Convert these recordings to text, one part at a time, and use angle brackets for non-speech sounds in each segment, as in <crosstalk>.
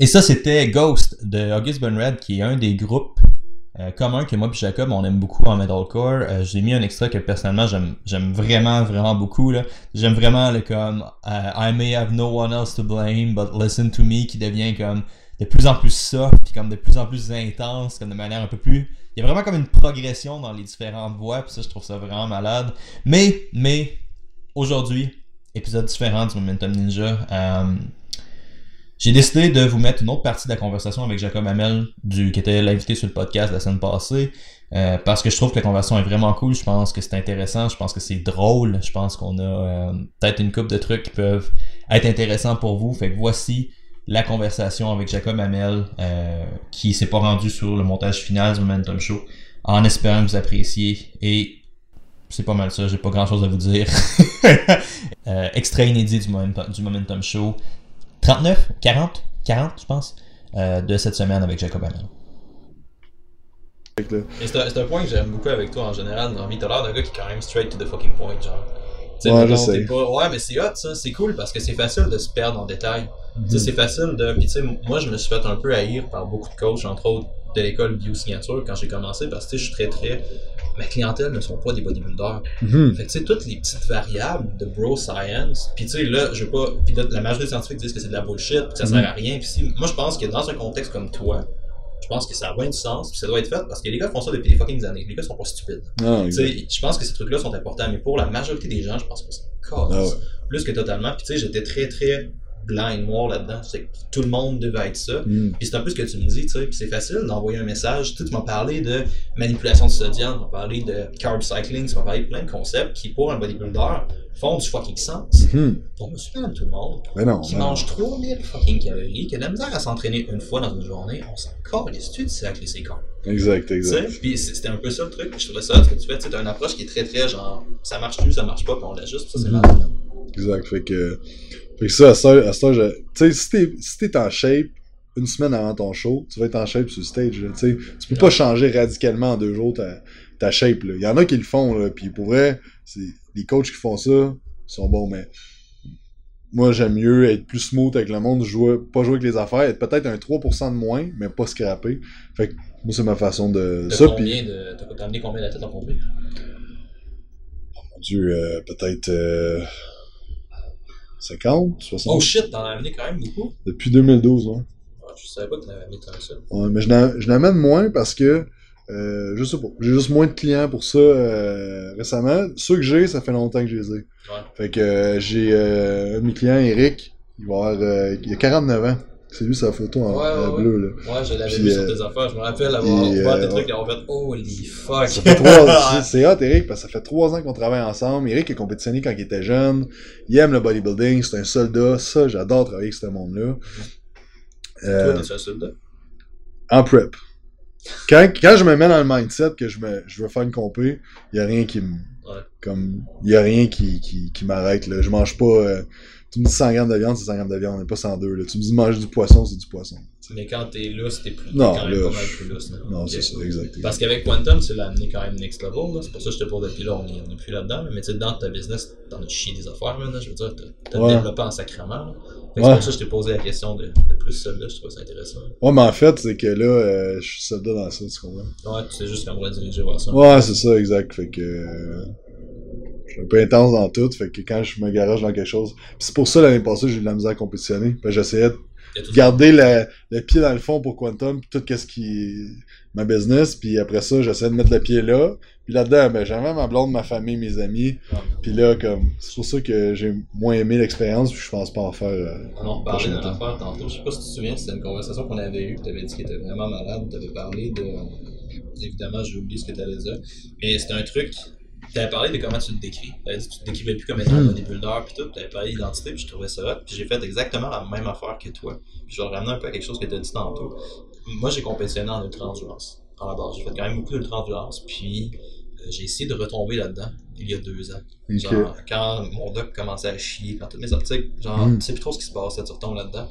Et ça, c'était Ghost de August Bunred, qui est un des groupes euh, communs que moi et Jacob, on aime beaucoup en metalcore. Euh, J'ai mis un extrait que personnellement j'aime vraiment, vraiment beaucoup. J'aime vraiment le comme euh, I may have no one else to blame, but listen to me, qui devient comme de plus en plus soft, puis comme de plus en plus intense, comme de manière un peu plus... Il y a vraiment comme une progression dans les différentes voix, puis ça, je trouve ça vraiment malade. Mais, mais, aujourd'hui, épisode différent du Momentum Ninja. J'ai décidé de vous mettre une autre partie de la conversation avec Jacob Hamel, qui était l'invité sur le podcast la semaine passée, euh, parce que je trouve que la conversation est vraiment cool. Je pense que c'est intéressant, je pense que c'est drôle, je pense qu'on a euh, peut-être une coupe de trucs qui peuvent être intéressants pour vous. Fait que voici la conversation avec Jacob Hamel, euh, qui s'est pas rendu sur le montage final du Momentum Show, en espérant que vous appréciez. Et c'est pas mal ça, j'ai pas grand chose à vous dire. <laughs> Euh, extrait inédit du Momentum Show. 39, 40, 40 je pense, euh, de cette semaine avec Jacob Hamel. C'est un, point que j'aime beaucoup avec toi en général, Normi. T'as l'air d'un gars qui est quand même straight to the fucking point, genre. Tu sais, Ouais, mettons, t'es pas. Ouais, mais c'est hot, ça. C'est cool parce que c'est facile de se perdre en détail. Mhm. C'est facile de. Puis, tu sais, moi, je me suis fait un peu haïr par beaucoup de coachs, entre autres de l'école Biosignature quand j'ai commencé parce que, tu sais, je suis très, très. Ma clientèle ne sont pas des bodybuilders. Mhm. Fait que, tu sais, toutes les petites variables de bro science, puis tu sais, là, je veux pas. Puis là, la majorité des scientifiques disent que c'est de la bullshit, puis que ça Mhm. sert à rien. Puis si, moi, je pense que dans un contexte comme toi, je pense que ça a bien du sens, puis ça doit être fait parce que les gars font ça depuis des fucking années. Les gars sont pas stupides. Exact. sais, je pense que ces trucs-là sont importants, mais pour la majorité des gens, je pense que c'est Ah ouais. Plus que totalement. Puis tu sais, j'étais très, très blanc et noir là-dedans. C'est tout le monde devait être ça. Mhm. Puis c'est un peu ce que tu me dis, tu sais. Puis c'est facile d'envoyer un message. Tu m'as parlé de manipulation de sodium, tu m'as parlé de carb cycling, tu m'as parlé de plein de concepts qui, pour un bodybuilder, font du fucking sens. Mhm. Pour monsieur madame tout le monde, Mais non. qui non. mange 3000 fucking calories, qui a de la misère à s'entraîner une fois dans une journée, on s'en calisse tu de cercle et ses corps. Exact, exact. puis c'est- c'était un peu ça le truc, je trouvais ça, ce que tu fais, tu t'as une approche qui est très très genre, ça marche plus, ça marche pas, puis on l'ajuste, ça c'est malade. Exact. Fait que, fait que ça, à ça, à ça, je- tu sais, si t'es, si t'es en shape une semaine avant ton show, tu vas être en shape sur le stage, là, tu peux pas changer radicalement en deux jours ta, ta shape. Il y en a qui le font, là, puis pour vrai, les coachs qui font ça sont bons, mais moi, j'aime mieux être plus smooth avec le monde, jouer, pas jouer avec les affaires, être peut-être un 3% de moins, mais pas scraper. Fait que, moi, c'est ma façon de, T'as combien de, t'as t'as amené combien de tête en combien? mon Dieu, euh, peut-être, euh, 50, 60, Oh shit, t'en as amené quand même beaucoup? depuis 2012, ouais. Ah, Je savais pas que t'en avais amené tant que ça. Ouais, mais je n'amène moins parce que euh, je sais pas. J'ai juste moins de clients pour ça euh, récemment. Ceux que j'ai, ça fait longtemps que je les ai. Ouais. Fait que euh, j'ai euh, un de mes clients, Eric, il va avoir euh, il a 49 ans. C'est lui sa photo en, Ouais, ouais, en ouais. bleu là. Ouais, je l'avais vu euh, sur tes affaires, je me rappelle avoir ouvert euh, des trucs et avoir fait Holy fuck! Ça fait trois, <laughs> c'est hot, Eric, parce que ça fait trois ans qu'on travaille ensemble. Eric a compétitionné quand il était jeune. Il aime le bodybuilding, c'est un soldat. Ça, j'adore travailler avec ce monde-là. Euh, Toi, t'es un soldat? en prep. Quand, quand je me mets dans le mindset que je, me, je veux faire une compé, il y a rien qui me. Comme. Il y a rien qui, qui, qui m'arrête. Je mange pas. euh, tu me dis 100 grammes de viande, c'est 100 grammes de viande, mais pas 102. Là. Tu me dis manger du poisson, c'est du poisson. Mais quand t'es lousse, t'es plus, Non, quand même pas mal plus lousse. là. Non, c'est ça, exact. Parce qu'avec Quantum, tu l'as amené quand même next level, là. c'est pour ça que je te pose depuis là, on est, on est plus là-dedans, là. mais tu sais, dans ta business, t'en as chié des affaires, là. je veux dire, t'as- Ouais. développé en sacrement. Ouais. C'est pour ça que je t'ai posé la question de, de plus là, je trouve ça intéressant. Ouais, mais en fait, c'est que là, euh, je suis soldat dans ça, tu comprends? Ouais, tu sais juste qu'on va diriger vers ça. Ouais, c'est ça, exact. Fait que. euh, je suis un peu intense dans tout. Fait que quand je me garage dans quelque chose. Puis c'est pour ça, l'année passée, j'ai eu de la misère à compétitionner. Que j'essayais de garder le, le pied dans le fond pour Quantum, puis tout ce qui est ma business, puis après ça, j'essaie de mettre le pied là. Puis là-dedans, ben, j'avais ma blonde, ma famille, mes amis. Ouais. Puis là, comme, c'est pour ça que j'ai moins aimé l'expérience, puis je pense pas en faire. euh, On Prochain d'une affaire tantôt. Je sais pas si tu te souviens, c'était une conversation qu'on avait eue. Tu avais dit qu'il était vraiment malade. Tu avais parlé de. Évidemment, j'ai oublié ce que tu allais dire. Mais c'était un truc. Tu avais parlé de comment tu te décris. Tu dit que tu te décrivais plus comme étant un Mhm. bodybuilder. Puis tout. Tu avais parlé d'identité. Puis je trouvais ça hot. Puis j'ai fait exactement la même affaire que toi. Puis je vais ramener un peu à quelque chose que tu as dit tantôt. Moi, j'ai compétitionné en ultra-endurance. À la base. J'ai fait quand même beaucoup d'ultra-endurance. Puis euh, j'ai essayé de retomber là-dedans il y a deux ans. Genre, quand mon doc commençait à chier, quand tous mes articles, genre, Mm. tu sais plus trop ce qui se passe, tu retombes là-dedans.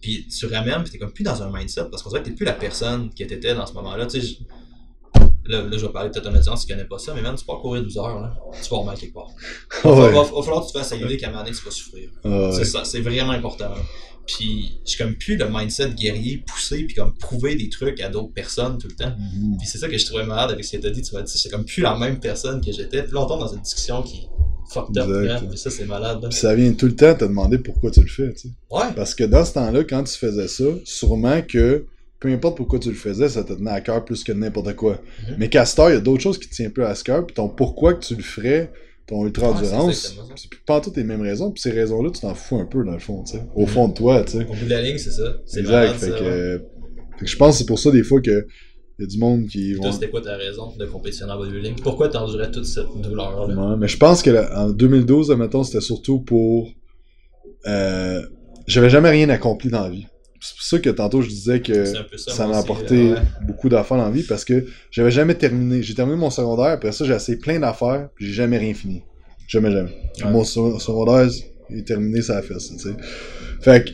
Puis tu ramènes, puis t'es comme plus dans un mindset, parce qu'on dirait que t'es plus la personne que t'étais dans ce moment-là. Tu sais, je- Là, là, je vais parler peut-être à une audience qui connaît pas ça, mais même, tu pars courir 12 heures, là, tu vas remarquer quelque part. <laughs> Il va, Ouais. va- va falloir que tu te fasses à l'idée qu'à un moment donné, tu vas souffrir. Ah, C'est ouais. ça, c'est vraiment important. là. Puis, j'ai comme plus le mindset guerrier poussé, puis comme prouver des trucs à d'autres personnes tout le temps. Mhm. Puis c'est ça que je trouvais malade avec ce que t'as dit. Tu m'as dit, c'est comme plus la même personne que j'étais. Puis là, on tombe dans une discussion qui fucked up. Là. Puis ça, c'est malade. Puis ça vient tout le temps te demander pourquoi tu le fais, tu sais. Ouais. Parce que dans ce temps-là, quand tu faisais ça, sûrement que peu importe pourquoi tu le faisais, ça te tenait à cœur plus que n'importe quoi. Mhm. Mais Castor, il y a d'autres choses qui te tiennent plus à ce cœur, puis ton pourquoi que tu le ferais, ton ultra-endurance, Ouais, c'est pas toutes les mêmes raisons, puis ces raisons-là, tu t'en fous un peu dans le fond, tu sais. Au fond de toi, tu sais. Au bout de la ligne, c'est ça. C'est Exact. fait, ça. que, ouais. fait que je pense que c'est pour ça des fois que il y a du monde qui Toi, vont. c'était quoi ta raison de compétitionner en bodybuilding? Pourquoi t'endurais toute cette douleur-là? Ouais, mais je pense que là, en 2012, admettons, c'était surtout pour. Euh, J'avais jamais rien accompli dans la vie. C'est pour ça que tantôt je disais que ça, m'a apporté ouais. beaucoup d'affaires dans la vie parce que j'avais jamais terminé. J'ai terminé mon secondaire, après ça j'ai essayé plein d'affaires, puis j'ai jamais rien fini. Jamais, jamais. Ouais. Mon se- secondaire est terminé, ça a fait ça, tu sais. Fait que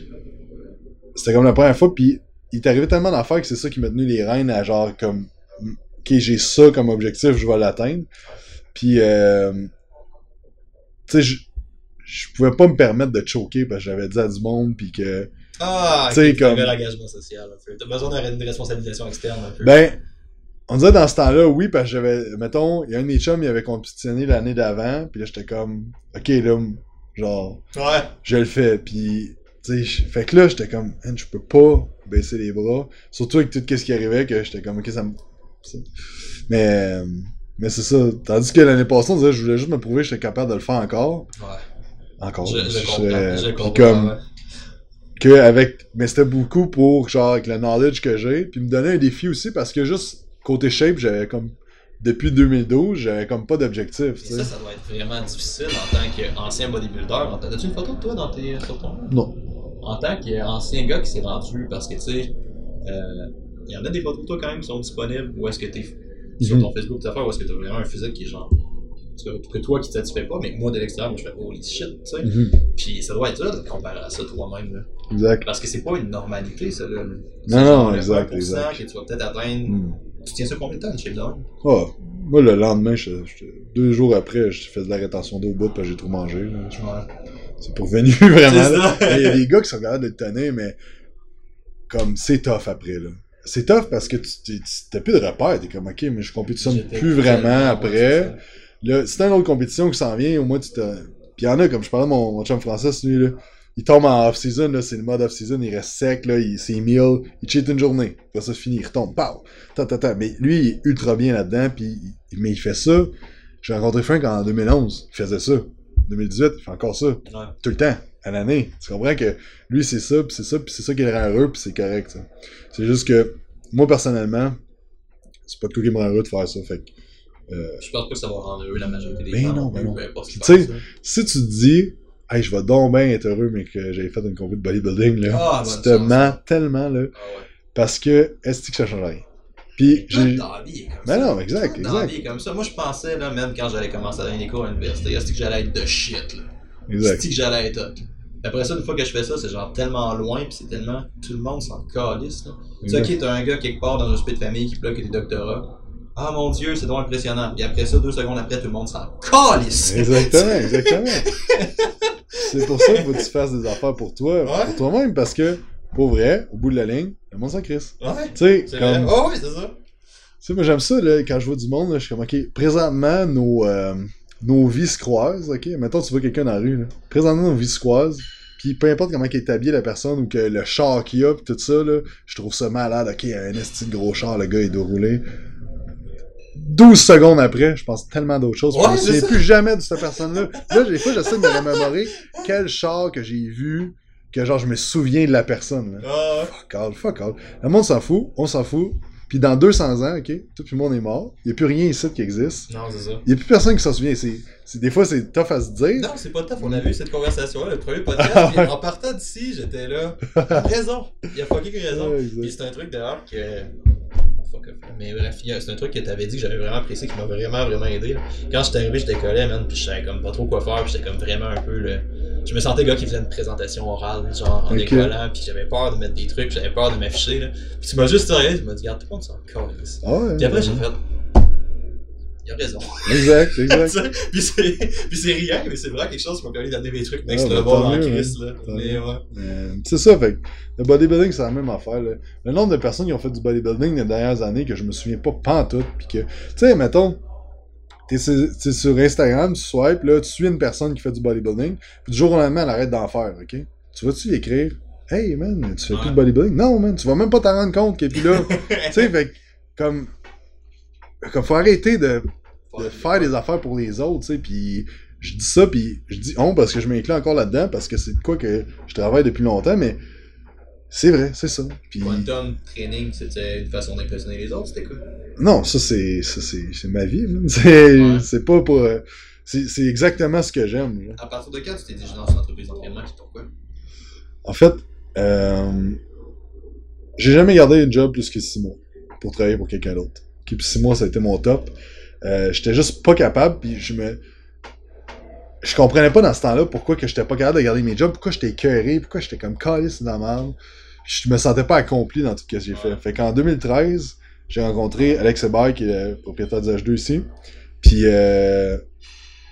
c'était comme la première fois, puis il est arrivé tellement d'affaires que c'est ça qui m'a tenu les rênes à genre comme ok j'ai ça comme objectif, je vais l'atteindre. Puis euh, tu sais je je pouvais pas me permettre de choquer parce que j'avais dit à du monde puis que Ah, Tu sais, ok, t'avais comme- l'engagement social un peu. T'as besoin d'une responsabilisation externe un peu. Ben, on dirait dans ce temps-là, oui, parce que j'avais, mettons, il y a un de mes chums, il avait compétitionné l'année d'avant, puis là, j'étais comme, ok, là, genre, Ouais. je le fais, puis, tu sais, fait que là, j'étais comme, Man, je peux pas baisser les bras, surtout avec tout ce qui arrivait, que j'étais comme, ok, ça me. Mais, mais c'est ça. Tandis que l'année passée, on dirait, je voulais juste me prouver que j'étais capable de le faire encore. Ouais. Encore. Je, je comprends. puis comme, ouais. Que avec mais c'était beaucoup pour genre avec le knowledge que j'ai puis me donner un défi aussi parce que juste côté shape j'avais comme depuis 2012 j'avais comme pas d'objectif ça, ça doit être vraiment difficile en tant qu'ancien bodybuilder. En tant- As-tu une photo de toi dans tes, sur ton... non En tant qu'ancien gars qui s'est rendu, parce que tu sais, euh, il y en a des photos de toi quand même qui sont disponibles, ou est-ce que t'es sur Mhm. ton Facebook, tes affaires, ou est-ce que t'as vraiment un physique qui est genre. que toi qui satisfait pas, mais moi de l'extérieur, je fais holy shit, tu sais. Mhm. Puis ça doit être dur de comparer à ça toi-même, là. Exact Parce que c'est pas une normalité, ça, là. Non, non, le exact, 1% exact. que tu vas peut-être atteindre. Hmm. Tu tiens ça combien de temps, shape de même? Ah, moi le lendemain je- je- deux jours après je faisais de la rétention d'eau au bout parce que j'ai trop mangé là. Ouais. c'est pour venir <laughs> vraiment il y a des gars qui sont capables le tenir mais comme c'est tough après là c'est tough parce que tu t'as plus de repères t'es comme ok mais je compétitionne plus vraiment après. Là, si t'as une autre compétition qui s'en vient, au moins tu te. Puis il y en a, comme je parlais de mon, mon chum français, lui, là. Il tombe en off-season, là, c'est le mode off-season, il reste sec, là, il, c'est meal, il cheat une journée. Après ça, c'est fini, il retombe, pow! Ta, ta, ta. Mais lui, il est ultra bien là-dedans, puis il- mais il fait ça. J'ai rencontré Frank en 2011, il faisait ça. 2018, il fait encore ça. Ouais. Tout le temps, à l'année. Tu comprends que lui, c'est ça, puis c'est ça, puis c'est ça qui le rend heureux, puis c'est correct, ça. C'est juste que, moi, personnellement, c'est pas de quoi qui me rend heureux de faire ça, fait que, euh, Je pense pas que ça va rendre heureux la majorité des Ben gens. non, plus, ben non. Tu sais, si tu te dis, hey, je vais donc bien être heureux, mais que j'avais fait une compétition de bodybuilding, là, tu te mens tellement, là, Ah ouais. parce que, est-ce que ça change rien? Puis, j'ai. comme Ben non, exact, exact. comme ça. Moi, je pensais, là, même quand j'allais commencer à donner des cours à l'université, est-ce que j'allais être de shit, là? Exact. C'est que j'allais être hot? Après ça, une fois que je fais ça, c'est genre tellement loin, puis c'est tellement. Tout le monde s'en calisse, là. Tu sais, ok, t'as un gars quelque part dans un hospital de famille qui bloque des doctorats. Ah mon dieu, c'est donc impressionnant. Et après ça, deux secondes après, tout le monde s'en calisse. Exactement, <laughs> exactement. C'est pour ça qu'il faut que tu fasses des affaires pour toi, Ouais. pour toi-même, parce que, pour vrai, au bout de la ligne, le monde s'en crisse. Ouais, Tu sais, c'est comme. Oh oui, c'est ça. Tu sais, moi, j'aime ça, là, quand je vois du monde, là, je suis comme, OK, présentement, nos, euh, nos vies se croisent, OK? Mettons, tu vois quelqu'un dans la rue, là. Présentement, nos vies se croisent, puis peu importe comment est habillé, la personne, ou que le char qu'il a, pis tout ça, là, je trouve ça malade. OK, un esti de gros char, le gars, il doit rouler. 12 secondes après, je pense tellement d'autres choses. Ouais, je souviens ça. plus jamais de cette personne-là. Là, des fois, j'essaie de me remémorer quel char que j'ai vu, que genre, je me souviens de la personne, là. Ah, Fuck all, fuck all. Le monde s'en fout, on s'en fout. Puis dans 200 ans, ok, tout le monde est mort. Il n'y a plus rien ici qui existe. non, c'est ça. Il n'y a plus personne qui s'en souvient. C'est, c'est- des fois, c'est tough à se dire. Non, c'est pas tough, on avait eu cette conversation-là, le premier <laughs> podcast, Ah, ouais. en partant d'ici, j'étais là. Raison, il y a fucking raison. Ouais. Puis c'est un truc d'ailleurs que. Fuck off. Mais bref, c'est un truc que t'avais dit que j'avais vraiment apprécié, qui m'a vraiment, vraiment aidé. là. Quand j'étais arrivé, je décollais, man, puis je savais comme pas trop quoi faire, puis j'étais comme vraiment un peu le. Je me sentais le gars qui faisait une présentation orale, genre en décollant, puis j'avais peur de mettre des trucs, j'avais peur de m'afficher, là. Puis tu m'as juste regardé, tu m'as dit, regarde, tout le monde s'en calisse. Ah après, j'ai fait. Il a raison. Exact, exact. <laughs> Puis c'est puis c'est rien, mais c'est vraiment quelque chose qui m'a permis d'amener des trucs next Ah, bah, level en Chris, hein. là. Tant Mais ouais. Euh, c'est ça, fait que le bodybuilding, c'est la même affaire. Là. Le nombre de personnes qui ont fait du bodybuilding les dernières années que je me souviens pas pantoute, pis que, tu sais, mettons, t'es sur, sur Instagram, tu swipes, là, tu suis une personne qui fait du bodybuilding, puis du jour au lendemain, elle arrête d'en faire, ok? Tu vas-tu lui écrire, hey man, tu fais plus de bodybuilding? Non, man, tu vas même pas t'en rendre compte qu'elle est plus là. <laughs> tu sais, fait comme, comme, faut arrêter de, de faire des affaires pour les autres, tu sais, puis je dis ça, puis je dis on parce que je m'inclus encore là-dedans, parce que c'est de quoi que je travaille depuis longtemps, mais c'est vrai, c'est ça. Puis, Quantum training, c'était une façon d'impressionner les autres, c'était quoi? non, ça c'est ça, c'est c'est ma vie, <laughs> c'est Ouais. c'est pas pour... euh, c'est c'est exactement ce que j'aime. À partir de quand tu t'es dit, je lance une entreprise d'entraînement, pourquoi? En fait, euh, j'ai jamais gardé un job plus que six mois pour travailler pour quelqu'un d'autre. Puis six mois, ça a été mon top. Euh, j'étais juste pas capable, puis je me... Je comprenais pas dans ce temps-là pourquoi que j'étais pas capable de garder mes jobs, pourquoi j'étais écœuré, pourquoi j'étais comme calice dans la merde. Je me sentais pas accompli dans tout ce que j'ai fait. Fait qu'en 2013, j'ai rencontré Alex Hébert, qui est le propriétaire du H2 ici. Puis, euh,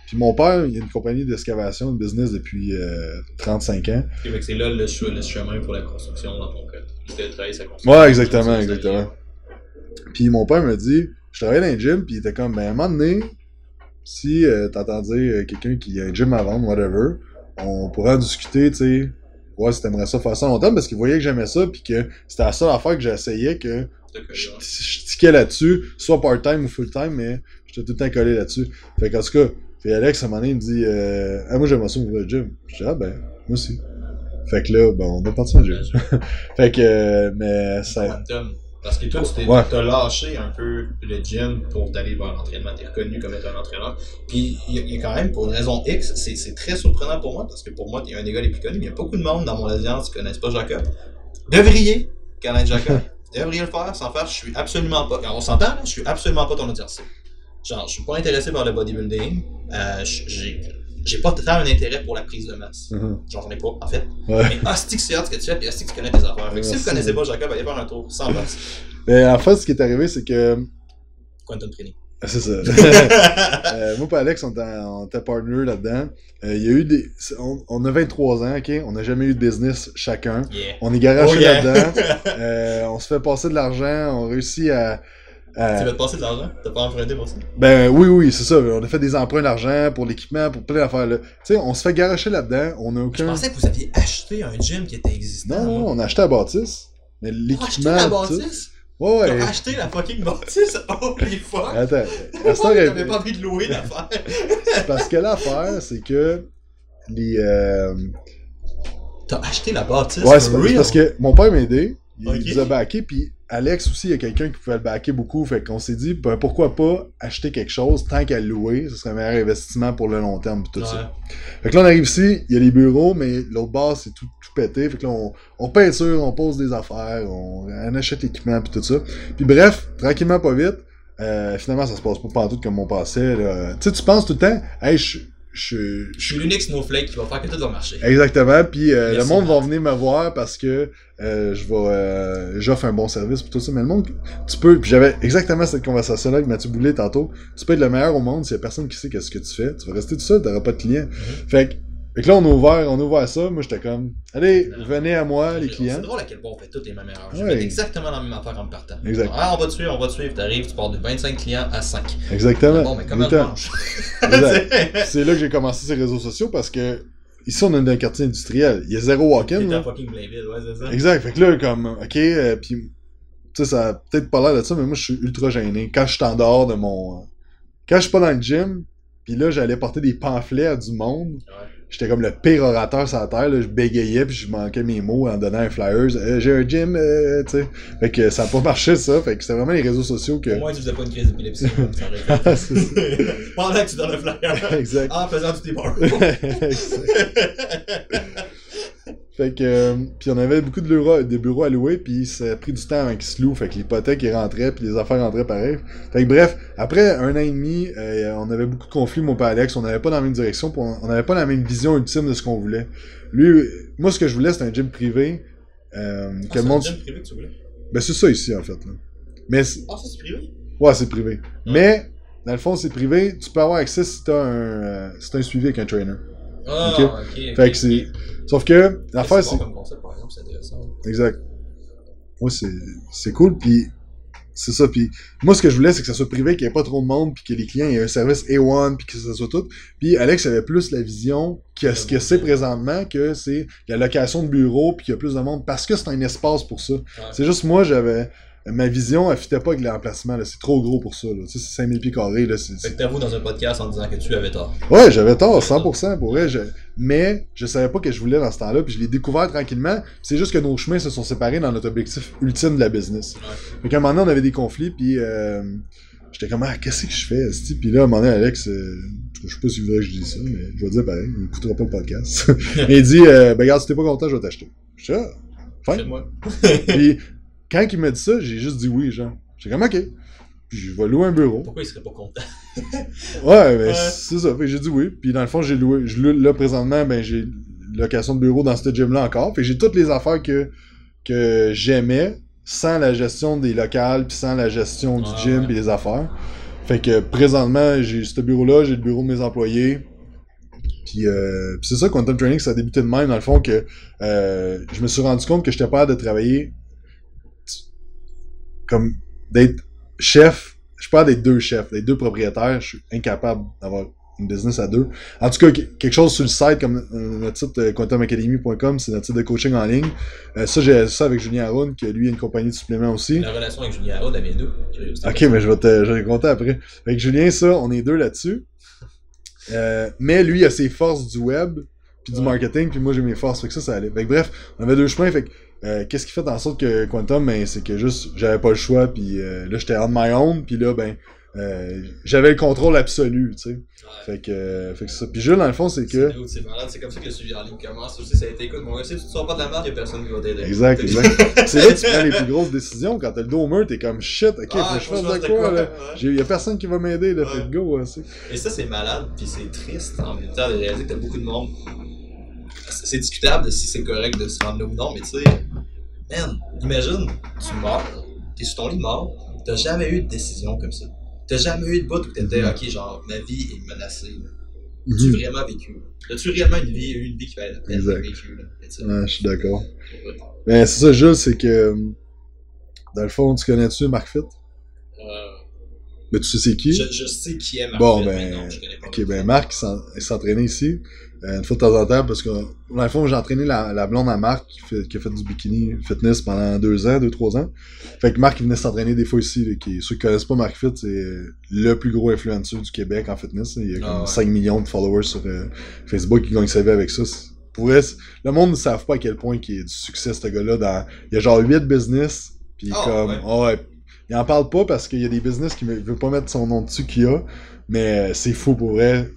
puis mon père, il a une compagnie d'excavation, de business depuis euh, 35 ans. Ok, fait que c'est là le, che- le chemin pour la construction dans ton cas. C'était de travailler sa construction. Ouais, exactement, exactement. Puis mon père me dit, je travaillais dans un gym, puis il était comme, ben, à un moment donné, si euh, t'entends dire euh, quelqu'un qui a un gym à vendre, whatever, on pourrait en discuter, tu sais, voir si t'aimerais ça faire ça longtemps, parce qu'il voyait que j'aimais ça, puis que c'était la seule affaire que j'essayais, que je tiquais là-dessus, soit part-time ou full-time, mais j'étais tout le temps collé là-dessus. Fait qu'en tout cas, puis Alex, à un moment donné, il me dit, euh, ah, moi j'aimerais ça ouvrir le gym. Je dis, ah, ben, moi aussi. Fait que là, ben, on est parti au gym. <laughs> Fait que, euh, mais ça. Parce que toi, tu t'es- Ouais. t'as lâché un peu le gym pour t'aller vers l'entraînement. T'es reconnu comme étant un entraîneur. Puis, il y, a- il y a quand même, pour une raison X, c'est c'est très surprenant pour moi, parce que pour moi, t'es un des gars les plus connus, mais il y a beaucoup de monde dans mon audience qui connaissent pas Jacob. Devriez connaître Jacob. <laughs> Devriez le faire, sans faire, je suis absolument pas. On s'entend, là, je suis absolument pas ton audience. Genre, je suis pas intéressé par le bodybuilding. Euh, j'ai j'ai pas tant un intérêt pour la prise de masse. Mhm. J'en ai pas, en fait. Ouais. Mais hostie que c'est hot ce que tu fais, puis hostie que tu connais tes affaires. Fait que si vous connaissez pas Jacob, allez faire un tour, sans passe. <laughs> Mais en fait, ce qui est arrivé, c'est que. Quantum Training. C'est ça. <laughs> Euh, moi et Alex, on était, partner là-dedans. Euh, Il y a eu des. On, on a 23 ans, ok? On n'a jamais eu de business chacun. Yeah. On est garagé Oh yeah. là-dedans. <laughs> Euh, on se fait passer de l'argent. On réussit à. À- Tu vas te passer de l'argent? T'as pas emprunté pour ça? Ben oui, oui, c'est ça. On a fait des emprunts d'argent pour l'équipement, pour plein d'affaires là. Tu sais, on se fait garocher là-dedans. On n'a Je aucun. pensais que vous aviez acheté un gym qui était existant. Non, non, on a acheté la bâtisse. Mais l'équipement. la tout- bâtisse? Ouais, ouais. T'as acheté la fucking bâtisse? <laughs> Holy fuck! Attends. <laughs> Pourquoi t'avais pas envie de louer l'affaire? Parce que l'affaire, c'est que les. euh, T'as acheté la bâtisse? Ouais, c'est parce que mon père m'a aidé. Il nous a backé, puis Alex aussi, il y a quelqu'un qui pouvait le backer beaucoup. Fait qu'on s'est dit, ben, pourquoi pas acheter quelque chose tant qu'à louer, ce serait un meilleur investissement pour le long terme, tout ça. Fait que là, on arrive ici, il y a les bureaux, mais l'autre bas, c'est tout, tout pété. Fait que là, on, on peinture, on pose des affaires, on, on achète l'équipement, puis tout ça. Puis bref, tranquillement, pas vite, euh, finalement, ça se passe pas partout comme on pensait. Tu sais, tu penses tout le temps, hey, je je- Je je suis l'unique snowflake qui va faire que tout va marcher. Exactement, puis euh, le monde va venir me voir parce que euh, je vais euh, j'offre un bon service pour tout ça, mais le monde tu peux puis j'avais exactement cette conversation là avec Mathieu Boulet tantôt, tu peux être le meilleur au monde s'il y a personne qui sait qu'est-ce que tu fais, tu vas rester tout seul, t'auras pas de clients. Mm-hmm. Fait que fait que là on a ouvert, on a ouvert ça, moi j'étais comme allez, Non. venez à moi les C'est clients. drôle à quel point on fait toutes les mêmes erreurs. Ouais. fait exactement la même affaire en me partant. Exact. Ah, on va te suivre, on va te suivre. T'arrives, tu pars de 25 clients à 5. Exactement. Bon, mais comment je Exactement. mange? <laughs> C'est là que j'ai commencé ces réseaux sociaux parce que ici on est dans un quartier industriel, il y a zéro walk-in. T'es là. à fucking Blainville, ouais, c'est ça. Exact. Fait que là, comme, ok, euh, puis, tu sais, ça a peut-être pas l'air de ça, mais moi, je suis ultra gêné. Quand je suis en dehors de mon. Quand je suis pas dans le gym, puis là, j'allais porter des pamphlets à du monde, Ouais. J'étais comme le pire orateur sur la terre, là, je bégayais, puis je manquais mes mots en donnant un flyers. Euh, J'ai un gym, euh, tu sais. Fait que ça a pas marché, ça. Fait que c'était vraiment les réseaux sociaux que. Au moins, tu faisais pas une crise d'épilepsie. <laughs> C'est ça. Pendant que tu donnes le flyer. exact. En faisant du débord. <laughs> <laughs> Fait que, euh, puis on avait beaucoup de bureaux, des bureaux à louer, puis ça a pris du temps avant qu'ils se louent. Fait que l'hypothèque, il rentrait, puis les affaires rentraient pareil. Fait que bref, après un an et demi, euh, on avait beaucoup de conflits, mon père Alex. On n'avait pas dans la même direction, on n'avait pas la même vision ultime de ce qu'on voulait. Lui, moi, ce que je voulais, c'était un gym privé. Euh, que le monde... C'est un gym privé que tu voulais? Ben, c'est ça ici, en fait. Là. Mais, Ah, ça, c'est privé? ouais, c'est privé. Mais, dans le fond, c'est privé. Tu peux avoir accès si t'as un, euh, si t'as un suivi avec un trainer. Ah, Ok. Fait que c'est. Sauf que, l'affaire, C'est bon par exemple, c'est intéressant. Exact. Moi, c'est, c'est cool. Puis, c'est ça. Puis, moi, ce que je voulais, c'est que ça soit privé, qu'il n'y ait pas trop de monde, puis que les clients aient un service A1, puis que ça soit tout. Puis, Alex avait plus la vision que ce que c'est présentement, que c'est la location de bureau, puis qu'il y a plus de monde, parce que c'est un espace pour ça. C'est juste moi, j'avais. Ma vision, elle fitait pas avec l'emplacement. C'est trop gros pour ça, là. Tu sais, c'est 5000 pieds carrés, là. C'est, Fait que t'avoues dans un podcast en disant que tu avais tort. Ouais, j'avais tort, 100% pour vrai. Je... Mais je savais pas que je voulais dans ce temps-là, puis je l'ai découvert tranquillement. C'est juste que nos chemins se sont séparés dans notre objectif ultime de la business. Ouais. Fait qu'à un moment donné, on avait des conflits, puis euh, j'étais comme, ah, qu'est-ce que je fais? Puis là, à un moment donné, Alex, euh, je sais pas s'il voudrait que je dise ça, mais je vais dire pareil, il écoutera pas le podcast. mais <laughs> il dit, euh, ben regarde, si t'es pas content, je vais t'acheter. Je dis, ah, fine. Moi. Puis quand il m'a dit ça, j'ai juste dit oui, genre. J'étais comme, ok. Puis je vais louer un bureau. Pourquoi il serait pas content? <laughs> Ouais, mais Ouais. c'est ça. Fait j'ai dit oui. Puis dans le fond, j'ai loué. Je loue, là, présentement, ben, j'ai location de bureau dans ce gym-là encore. Fait j'ai toutes les affaires que, que j'aimais sans la gestion des locales, puis sans la gestion du Ah, gym, puis des affaires. Fait que présentement, j'ai ce bureau-là, j'ai le bureau de mes employés. Puis, euh, c'est ça, Quantum Training, ça a débuté de même, dans le fond, que euh, je me suis rendu compte que j'étais pas de travailler comme d'être chef. Je capable d'être deux chefs, d'être deux propriétaires. Je suis incapable d'avoir une business à deux. En tout cas, que- quelque chose sur le site, comme notre site euh, quantumacademy.com, c'est notre site de coaching en ligne. Euh, ça, j'ai ça avec Julien Aroun, qui lui a une compagnie de suppléments aussi. La relation avec Julien Harold, elle vient d'où? Ok, mais je vais te, je vais te compter après. Avec Julien, ça, on est deux là-dessus. Euh, mais lui, il a ses forces du web, puis du Ouais. marketing, puis moi, j'ai mes forces. Fait que ça, ça allait. Fait que bref, on avait deux chemins. Fait que, euh, qu'est-ce qui fait en sorte que Quantum, ben, c'est que juste, j'avais pas le choix, puis euh, là, j'étais on my own, puis là, ben, euh, j'avais le contrôle absolu, tu sais. Ouais. Fait que, euh, fait que ça. Puis Jules, dans le fond, c'est que. C'est malade, c'est comme ça que le suivi en ligne commence. Aussi, ça a été écoute, mon gars, si tu sors pas de la merde, y'a personne qui va t'aider. Exact, exact. c'est là que tu prends les plus grosses décisions. Quand t'as le dos au mur, t'es comme shit, ok, Ah, faut que je fasse de quoi, là. J'ai- Y a personne qui va m'aider, là. Ouais. Fait que go, hein, c'est. Et ça, c'est malade, puis c'est triste en même temps de réaliser que t'as beaucoup de monde. C'est discutable de si c'est correct de se rendre là ou non, mais tu sais, man, imagine, tu meurs, t'es sur ton lit mort, t'as jamais eu de décision comme ça. T'as jamais eu de bout où t'étais, Mhm. ok, genre, ma vie est menacée. là. As-tu Mhm. vraiment vécu? As-tu réellement une vie, eu une vie qui valait la peine Exact. Là? Ouais, je suis d'accord. ouais. Ben, c'est ça, Jules, c'est que. Dans le fond, tu connais-tu Marc Fit? Euh, Mais tu sais c'est qui? je, je sais qui est Marc Bon, Fit, ben, mais non, je connais pas. Ok, ben Marc, il s'entraînait ici, euh, une fois de temps en temps, parce que, dans le fond, j'ai entraîné la, la blonde à Marc, qui, fait, qui a fait du bikini fitness pendant deux ans, deux, trois ans. Fait que Marc, il venait s'entraîner des fois ici, là, qui, ceux qui connaissent pas Marc Fit, c'est le plus gros influenceur du Québec en fitness. là. Il y a Ah comme ouais. 5 millions de followers sur euh, Facebook, qui gagne sa vie avec ça. Pour vrai, le monde ne savent pas à quel point il y a du succès, ce gars-là. Dans... Il y a genre 8 business, puis Ah, comme... ouais. ah ouais. Il en parle pas parce qu'il y a des business qui ne veut pas mettre son nom dessus qu'il a, mais euh, c'est fou pour vrai.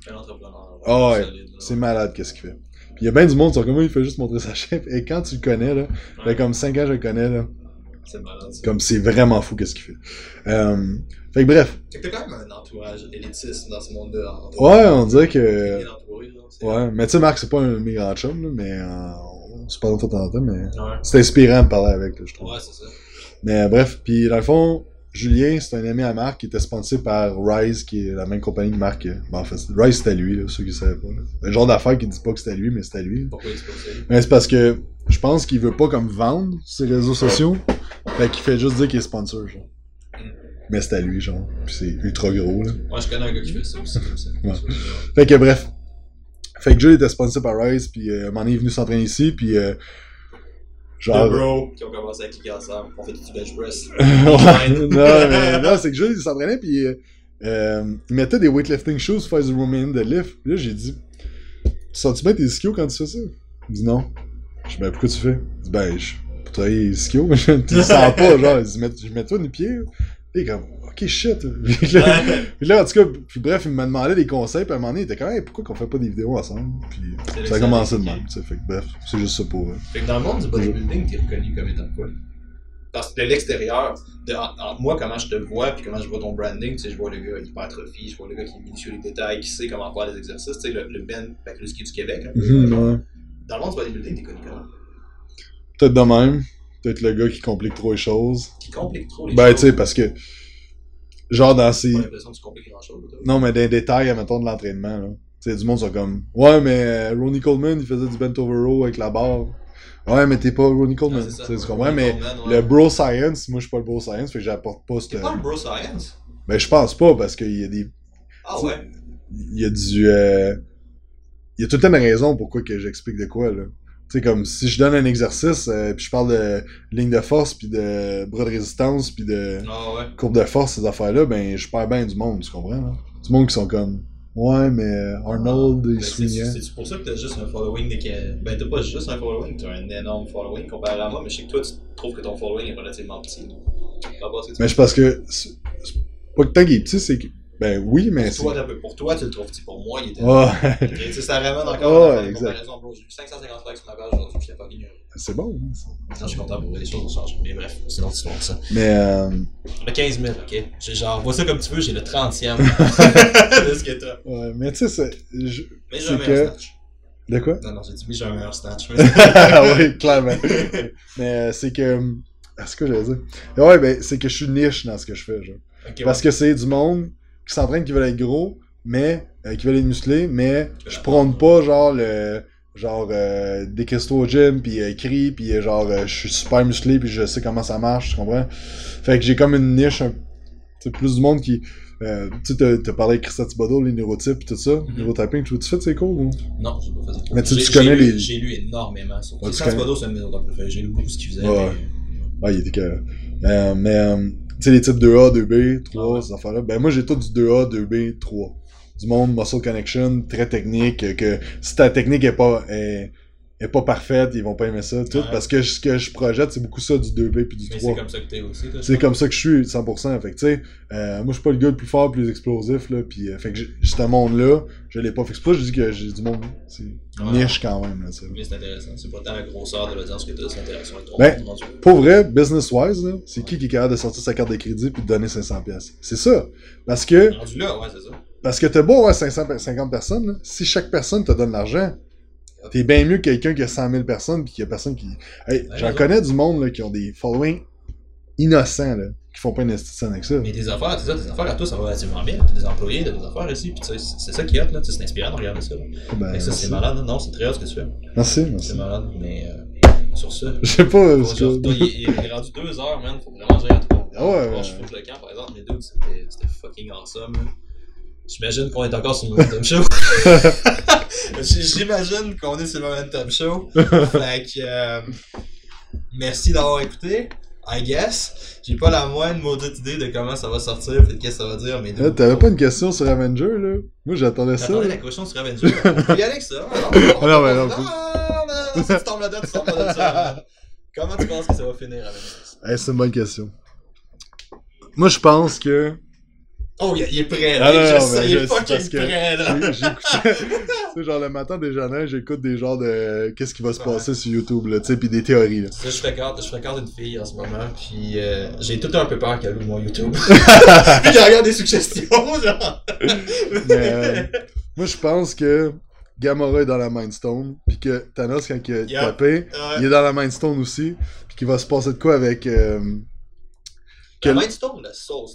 Ah ouais. C'est malade qu'est-ce qu'il fait. Puis il y a bien du monde, sur comment il fait juste montrer sa chef. Et quand tu le connais, là, fait Ouais. comme 5 ans je le connais, là, C'est malade. ça. comme c'est vraiment fou qu'est-ce qu'il fait. Euh, fait que bref, Fait que t'as quand même un entourage élitiste dans ce monde-là. ouais, on dirait que... Ouais, mais tu sais, Marc, c'est pas un méga chum, là, mais euh, on se parle de temps en temps, mais Ouais. c'est inspirant de parler avec, là, je trouve. Ouais, c'est ça. Mais bref, puis dans le fond, Julien, c'est un ami à Marc qui était sponsorisé par Rise, qui est la même compagnie que Marc. euh, Ben, en fait, Rise, c'était à lui, là, ceux qui savaient pas. là. Un genre d'affaire qui dit pas que c'était à lui, mais c'était à lui. Pourquoi il se? Mais c'est parce que je pense qu'il veut pas comme vendre ses réseaux sociaux. Fait qu'il fait juste dire qu'il est sponsor, genre. Mm. Mais c'est à lui, genre. Puis c'est ultra gros, là. Moi, je connais un gars qui fait ça aussi, comme ça. Ouais. Fait que bref. Fait que Jules était sponsorisé par Rise, puis euh, il est venu s'entraîner ici, puis euh, genre... Deux bros qui ont commencé à cliquer ensemble, on fait du bench press. <laughs> non, mais non, c'est que Jules, il s'entraînait, puis euh, euh, il mettait des weightlifting shoes pour faire du Romanian deadlift. Puis là, j'ai dit, tu sens-tu bien tes skills quand tu fais ça? Il dit non. Je dis, ben, pourquoi tu fais? Il dit, ben, je, pour travailler les skills, <laughs> mais je le sens pas, genre. Il dit, Mets- je mets toi les Et comme, ok, shit. <laughs> Puis <laughs> là, Ouais. puis là, en tout cas, puis bref, il m'a demandé des conseils, puis à un moment donné, il était comme, hey, pourquoi qu'on fait pas des vidéos ensemble? Puis ça a commencé de même. Fait que bref, c'est juste ça pour. euh, Fait que dans le monde du bodybuilding, t'es reconnu comme étant quoi? Parce que de l'extérieur, moi, comment je te vois, puis comment je vois ton branding, tu sais, je vois le gars hypertrophie, je vois le gars qui est minutieux les détails, qui sait comment faire les exercices, tu sais, le, le Ben Pakulski du Québec. peu. mhm, ouais. Dans le monde du bodybuilding, t'es connu comment? Peut-être de même. Peut-être le gars qui complique trop les choses. Qui complique trop les Ben, choses. tu sais, parce que genre dans ces. pas l'impression que tu compliques grand chose. Non, mais des détails, admettons, de l'entraînement, là. Tu sais, du monde sont comme. Ouais, mais euh, Ronnie Coleman, il faisait du bent over row avec la barre. Ouais, mais t'es pas Ronnie Coleman. Ah. Tu comprends? Ronnie Mais Coleman, le bro science, moi, je suis pas le bro science, fait que j'apporte pas cette. T'es pas le bro science? Ben, je pense pas, parce qu'il y a des. Ah ouais? Il y a du. euh, Il y a tout le temps une raison pourquoi que j'explique de quoi, là. Sais, comme si je donne un exercice, euh, puis je parle de ligne de force, puis de bras de résistance, puis de Ah ouais. courbe de force, ces affaires-là, ben, je perds bien du monde, tu comprends, là? Du monde qui sont comme. Ouais, mais Arnold, il Ben, c'est-. C'est pour ça que t'as juste un following de. Ben t'as pas juste un following, t'as un énorme following comparé à moi, mais je sais que toi tu trouves que ton following est relativement petit. Mais je pense que. c'est c'est pas que tant qu'il est petit, c'est que. Ben oui, mais Pour c'est. pour toi, tu le trouves petit. Pour moi, il était. Ouais, Ok, Tu sais, ça ramène encore à la comparaison. Bro, j'ai eu 550 likes sur ma page aujourd'hui, j'étais fucking heureux. c'est bon. hein, ça. Non, je suis content pour les choses changé. Mais bref, c'est une autre histoire, ça. Mais. Euh... Le 15 000, ok? J'ai genre, vois ça comme tu veux, j'ai le 30e de <laughs> ce que t'as. Ouais, mais tu sais, c'est. je- Mais j'ai C'est un meilleur que- snatch. De quoi? Non, non, j'ai dit, mais j'ai un meilleur snatch. Ah <laughs> oui, clairement. mais euh, c'est que. ah, C'est quoi j'allais dire Ouais, ben, c'est que je suis niche dans ce que je fais, genre. Ok, Parce que c'est du monde qui s'entraîne qui veulent être gros, mais. euh, qui veulent être musclés, mais je prône pas, genre, le. Genre, euh, des cristaux au gym, puis euh, écrit, puis euh, genre, euh, je suis super musclé, puis je sais comment ça marche, tu comprends? Fait que j'ai comme une niche, un... plus du monde qui. Euh, tu sais, t'as- parlé avec Christa Thibodeau, les neurotypes, tout ça, Mhm. neurotyping, tu tu fais de ces cours ou? Non, j'ai pas fait ça. Mais tu- connais lu- les- J'ai lu énormément sur Ouais, Thibodeau, c'est un de mes auteurs préférés. J'ai lu beaucoup ce qu'il faisait. Ouais. mais- Ah, il était que. Euh, mais, euh, tu sais, les types 2A, 2B, 3, Ah ouais. ces affaires-là. Ben, moi, j'ai tout du 2A, 2B, 3. Du monde, muscle connection, très technique, que si ta technique est pas, est, est pas parfaite, ils vont pas aimer ça, tout. Ouais. Parce que ce que je projette, c'est beaucoup ça du 2B puis du Mais 3. c'est comme ça que t'es aussi. C'est comme ça que je suis, 100%. Fait que, tu sais, euh, moi, je suis pas le gars le plus fort, le plus explosif, là. Puis, euh, fait que j'ai- ce monde-là, je l'ai pas fait exprès. Je dis que j'ai du monde, c'est Ouais. niche quand même, là. Mais c'est intéressant. C'est pas tant la grosseur de l'audience que t'as, c'est l'interaction avec ton Ben, monde rendu. Pour vrai, business-wise, c'est qui qui est capable de sortir sa carte de crédit puis de donner 500 pièces C'est ça. Parce que, Rendu là, ouais, c'est ça. parce que t'as beau avoir 550 personnes, là, si chaque personne te donne l'argent, t'es bien mieux que quelqu'un qui a 100 000 personnes puis qu'il y a personne qui... Hey, Ouais, j'en connais du monde, là, qui ont des followings innocents, là, qui font pas une institution avec ça. Mais tes affaires, ça, tes affaires à toi, ça va relativement bien. T'as des employés, t'as des affaires ici, sais, c'est ça qui est hot, là. Tu sais, C'est inspirant de regarder ça. là. Ben, Fait que ça, c'est malade. Non, c'est très hot ce que tu fais. Merci, merci. C'est malade, mais euh, sur ça. <laughs> Je sais pas genre, toi, il, il est rendu deux heures, man. Faut vraiment gérer à toi. Ah ouais, ouais. je foute le camp, par exemple, les deux, c'était c'était fucking awesome. J'imagine qu'on est encore sur le Momentum Show. J'imagine qu'on est sur le Momentum Show. fait que, euh, merci d'avoir écouté. I guess. J'ai pas la moindre maudite idée de comment ça va sortir, peut-être qu'est-ce que ça va dire, mais. Là, T'avais pas une question sur Avenger, là Moi, j'attendais ça. J'attendais la question sur Avenger. On peut y aller avec ça. Ah non, mais non, non, non, non, si tu tombes là-dedans, tu tombes là-dedans. Comment tu penses que ça va finir, Avengers? Hey, c'est une bonne question. Moi, je pense que... Oh, il, est prêt, Ah, là. non, je non, sais, mais il je est fucking prêt, là. Sais, <laughs> <laughs> genre le matin déjeuner, j'écoute des genres de qu'est-ce qui va se Ouais. passer sur YouTube, là, tu sais, pis des théories, là. Ça, je fréquente, je fréquente une fille en ce moment, puis euh, j'ai tout un peu peur qu'elle ouvre mon YouTube. <laughs> puis qu'elle regarde des suggestions, genre. Mais, euh, moi, je pense que Gamora est dans la Mind Stone, pis que Thanos, quand il a Yep. tapé, Ouais. il est dans la Mind Stone aussi, pis qu'il va se passer de quoi avec euh, La quel- Mindstone la Soul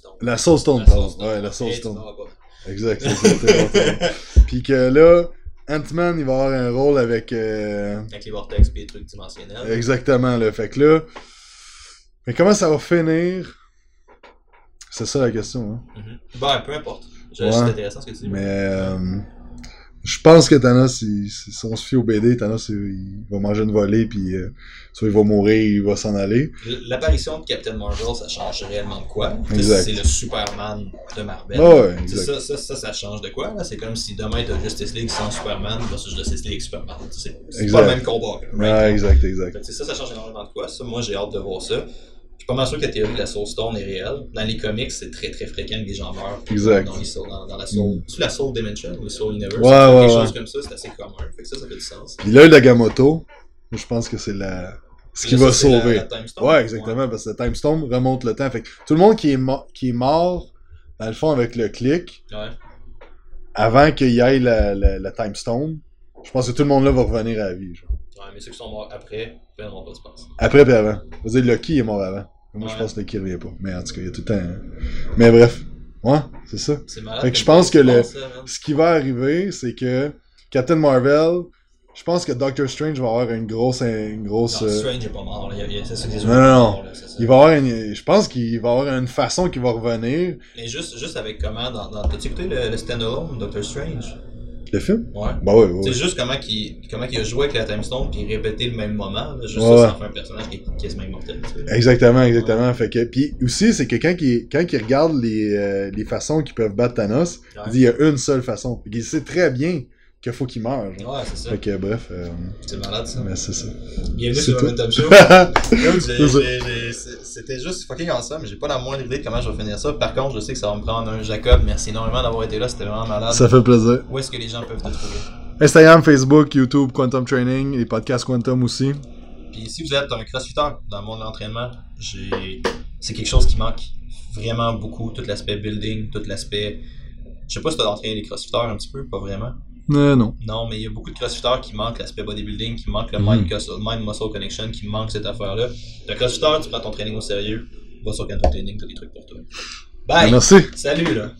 Stone? la pardon. Ouais, la Soul Et tu Stone. n'auras pas. Exact, <laughs> c'est. Puis que là, Ant-Man, il va avoir un rôle avec... euh, Avec les vortex et les trucs dimensionnels. Exactement, là. Fait que là... Mais comment ça va finir? C'est ça la question, hein. Bon, peu importe. Ouais. C'est intéressant ce que tu dis. Mais... euh, je pense que Thanos, il- si on se fie au BD, Thanos, il, il va manger une volée, puis euh, soit il va mourir, il va s'en aller. L'apparition de Captain Marvel, ça change réellement de quoi? C'est le Superman de Marvel. Ah ouais. Ça, ça, ça, ça change de quoi? C'est comme si demain t'as Justice League sans Superman versus Justice League Superman. C'est pas le même combat. là, right? Ah, exact, exact. Ça, ça change énormément de quoi. Ça, moi, j'ai hâte de voir ça. Pas mal sûr que la théorie de la Soul Stone est réelle. Dans les comics, c'est très très fréquent que les gens meurent. Exact. Dans, les soul- dans, dans la Soul. Mm. Tu la Soul Dimension ou le Soul Universe? Ouais, quelque ouais, chose ouais. comme ça, c'est assez commun. Fait que ça, ça fait du sens. Puis l'œil d'Agamotto, je pense que c'est la... ce qui va la- sauver. la. Ouais, exactement, parce que le Time Stone remonte le temps. Fait que tout le monde qui est, qui est mort, dans le fond, avec le clic, avant qu'il y ait la, la, Time Stone, je pense que tout le monde là va revenir à la vie. genre. Ouais, mais ceux qui sont morts après, ben non, pas, tu penses. Après puis avant. Veux dire, Lucky est mort avant. Moi, je pense que revient pas. Mais en tout cas, il y a tout le temps. hein. Mais bref. Ouais, c'est ça. C'est malade. Fait que je pense que le- ça, man. Ce qui va arriver, c'est que Captain Marvel, je pense que Doctor Strange va avoir une grosse. Une grosse Non, euh, Strange est pas mort. là. Il il C'est sûr Non, non, non. là, ça. il va avoir une, je pense qu'il va avoir une façon qui va revenir. Mais juste, juste avec comment. Dans, dans... T'as-tu écouté le, le standalone Doctor Strange? Le film? Ouais. Bah ouais, ouais. C'est juste comment il, comment il a joué avec la Time Stone puis répété le même moment. Là. Juste Ouais, ça, ça fait un personnage qui est quasiment immortel. Exactement, exactement. Fait que, puis aussi, c'est que quand il, quand il regarde les, euh, les façons qu'ils peuvent battre Thanos, il dit il y a une seule façon. Qu'il sait très bien qu'il faut qu'il meure. genre. Ouais, c'est ça. Fait que, bref, euh, C'est malade ça. mais c'est ça. Bienvenue sur. Momentum Show. <laughs> J'ai- C'était juste fucking ensemble. J'ai pas la moindre idée de comment je vais finir ça. Par contre, je sais que ça va me prendre un Jacob. Merci énormément d'avoir été là. C'était vraiment malade. Ça fait plaisir. Où est-ce que les gens peuvent te trouver? Instagram, Facebook, YouTube, Quantum Training, les podcasts Quantum aussi. Puis si vous êtes un crossfitter dans le monde de l'entraînement, c'est quelque chose qui manque vraiment beaucoup. Tout l'aspect building, tout l'aspect. Je sais pas si t'as entraîné les crossfitters un petit peu, pas vraiment. Euh, non. Non, mais il y a beaucoup de crossfitters qui manquent l'aspect bodybuilding, qui manquent le mind, muscle, mind muscle connection, qui manquent cette affaire-là. Un crossfitter, tu prends ton training au sérieux, va sur Canton Training, t'as des trucs pour toi. Bye! Merci. Salut là!